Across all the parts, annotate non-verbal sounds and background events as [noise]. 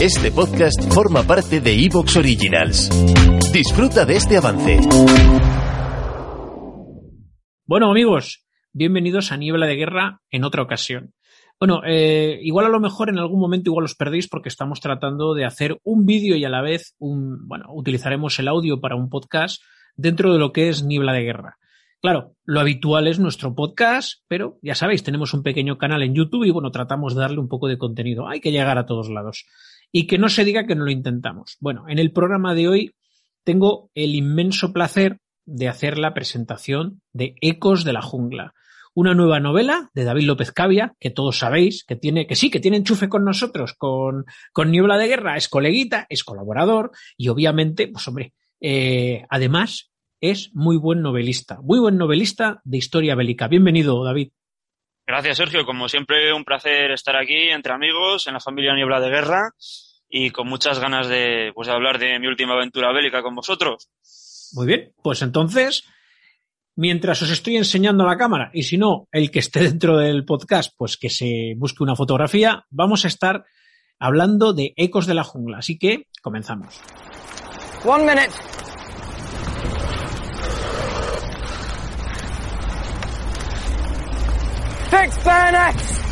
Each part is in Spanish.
Este podcast forma parte de Evox Originals. Disfruta de este avance. Bueno, amigos, bienvenidos a Niebla de Guerra en otra ocasión. Bueno, eh, igual a lo mejor en algún momento igual os perdéis porque estamos tratando de hacer un vídeo y a la vez un, bueno, utilizaremos el audio para un podcast dentro de lo que es Niebla de Guerra. Claro, lo habitual es nuestro podcast, pero ya sabéis, tenemos un pequeño canal en YouTube y bueno, tratamos de darle un poco de contenido. Hay que llegar a todos lados. Y que no se diga que no lo intentamos. Bueno, en el programa de hoy tengo el inmenso placer de hacer la presentación de Ecos de la Jungla, una nueva novela de David López Cavia, que todos sabéis que tiene, que sí, que tiene enchufe con nosotros, con, con Niebla de Guerra, es coleguita, es colaborador y obviamente, pues hombre, eh, además es muy buen novelista, muy buen novelista de historia bélica. Bienvenido, David. Gracias, Sergio. Como siempre, un placer estar aquí entre amigos, en la familia Niebla de Guerra y con muchas ganas de, pues, de hablar de mi última aventura bélica con vosotros. Muy bien, pues entonces, mientras os estoy enseñando la cámara, y si no, el que esté [laughs] dentro del podcast, pues que se busque una fotografía, vamos a estar hablando de Ecos de la Jungla. Así que comenzamos. One minute. Fix Bernat!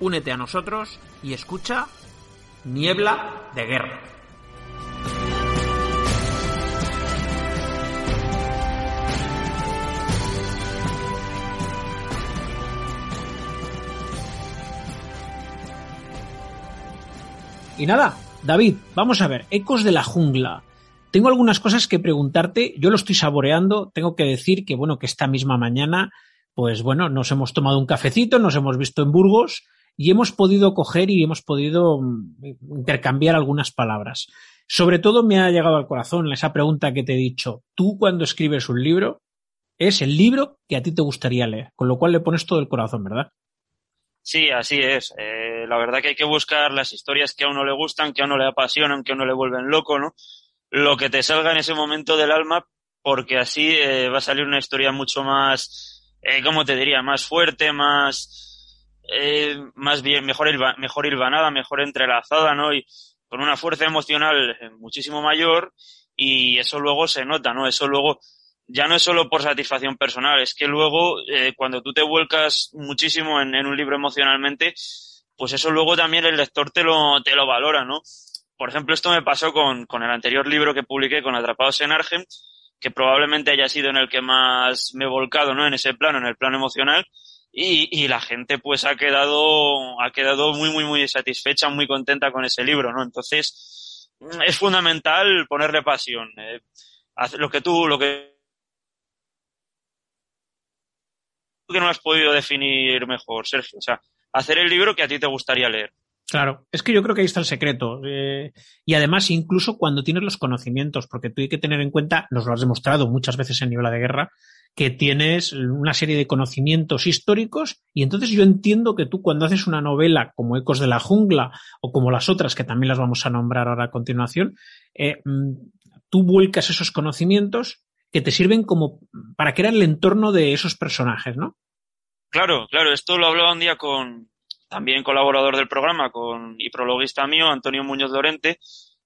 únete a nosotros y escucha Niebla de Guerra. Y nada, David, vamos a ver, Ecos de la Jungla. Tengo algunas cosas que preguntarte, yo lo estoy saboreando, tengo que decir que bueno, que esta misma mañana, pues bueno, nos hemos tomado un cafecito, nos hemos visto en Burgos y hemos podido coger y hemos podido mm, intercambiar algunas palabras. Sobre todo me ha llegado al corazón esa pregunta que te he dicho. Tú cuando escribes un libro, es el libro que a ti te gustaría leer, con lo cual le pones todo el corazón, ¿verdad? Sí, así es. Eh, la verdad que hay que buscar las historias que a uno le gustan, que a uno le apasionan, que a uno le vuelven loco, ¿no? Lo que te salga en ese momento del alma, porque así eh, va a salir una historia mucho más, eh, ¿cómo te diría? Más fuerte, más, eh, más bien mejor, mejor hilvanada, mejor entrelazada, ¿no? Y con una fuerza emocional eh, muchísimo mayor y eso luego se nota, ¿no? Eso luego ya no es solo por satisfacción personal, es que luego eh, cuando tú te vuelcas muchísimo en, en, un libro emocionalmente, pues eso luego también el lector te lo, te lo valora, ¿no? Por ejemplo, esto me pasó con, con el anterior libro que publiqué con Atrapados en Argent, que probablemente haya sido en el que más me he volcado, ¿no? En ese plano, en el plano emocional, y, la gente pues ha quedado, ha quedado muy, muy, muy satisfecha, muy contenta con ese libro, ¿no? Entonces, es fundamental ponerle pasión. Eh, lo que tú, lo que que no has podido definir mejor, Sergio. O sea, hacer el libro que a ti te gustaría leer. Claro, es que yo creo que ahí está el secreto. Eh, y además, incluso cuando tienes los conocimientos, porque tú hay que tener en cuenta, nos lo has demostrado muchas veces en Niebla de Guerra, que tienes una serie de conocimientos históricos y entonces yo entiendo que tú cuando haces una novela como Ecos de la Jungla o como las otras que también las vamos a nombrar ahora a continuación, eh, mm, tú vuelcas esos conocimientos que te sirven como para crear el entorno de esos personajes, ¿no? Claro, claro, esto lo hablaba un día con también colaborador del programa con y prologuista mío, Antonio Muñoz Lorente,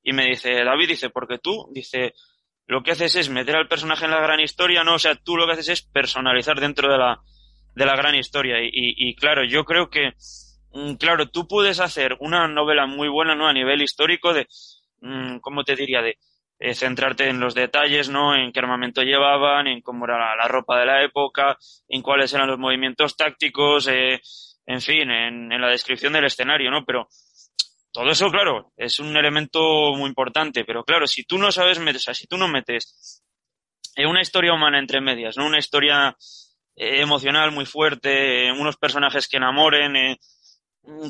y me dice, David, dice, porque tú, dice, lo que haces es meter al personaje en la gran historia, ¿no? O sea, tú lo que haces es personalizar dentro de la, de la gran historia. Y, y, claro, yo creo que, mm, claro, tú puedes hacer una novela muy buena, ¿no? A nivel histórico de, mm, ¿cómo te diría? De eh, centrarte en los detalles, ¿no? En qué armamento llevaban, en cómo era la, ropa de la época, en cuáles eran los movimientos tácticos, eh, en fin, en, en la descripción del escenario, ¿no? Pero, todo eso, claro, es un elemento muy importante, pero claro, si tú no sabes, o sea, si tú no metes una historia humana entre medias, ¿no? Una historia eh, emocional muy fuerte, unos personajes que enamoren, eh,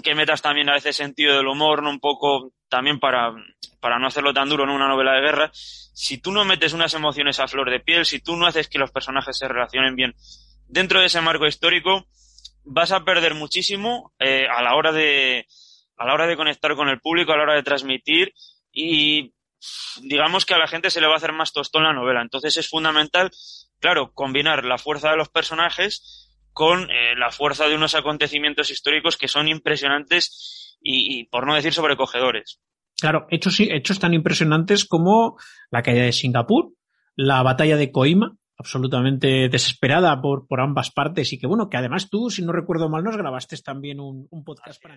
que metas también a veces sentido del humor, ¿no? Un poco también para, para no hacerlo tan duro en una novela de guerra. Si tú no metes unas emociones a flor de piel, si tú no haces que los personajes se relacionen bien dentro de ese marco histórico, vas a perder muchísimo eh, a la hora de, a la hora de conectar con el público, a la hora de transmitir y digamos que a la gente se le va a hacer más tostón la novela. Entonces es fundamental, claro, combinar la fuerza de los personajes con eh, la fuerza de unos acontecimientos históricos que son impresionantes y, por no decir sobrecogedores. Claro, hechos, hechos tan impresionantes como la caída de Singapur, la batalla de Coima, absolutamente desesperada por, por ambas partes y que bueno, que además tú, si no recuerdo mal, nos grabaste también un, un podcast para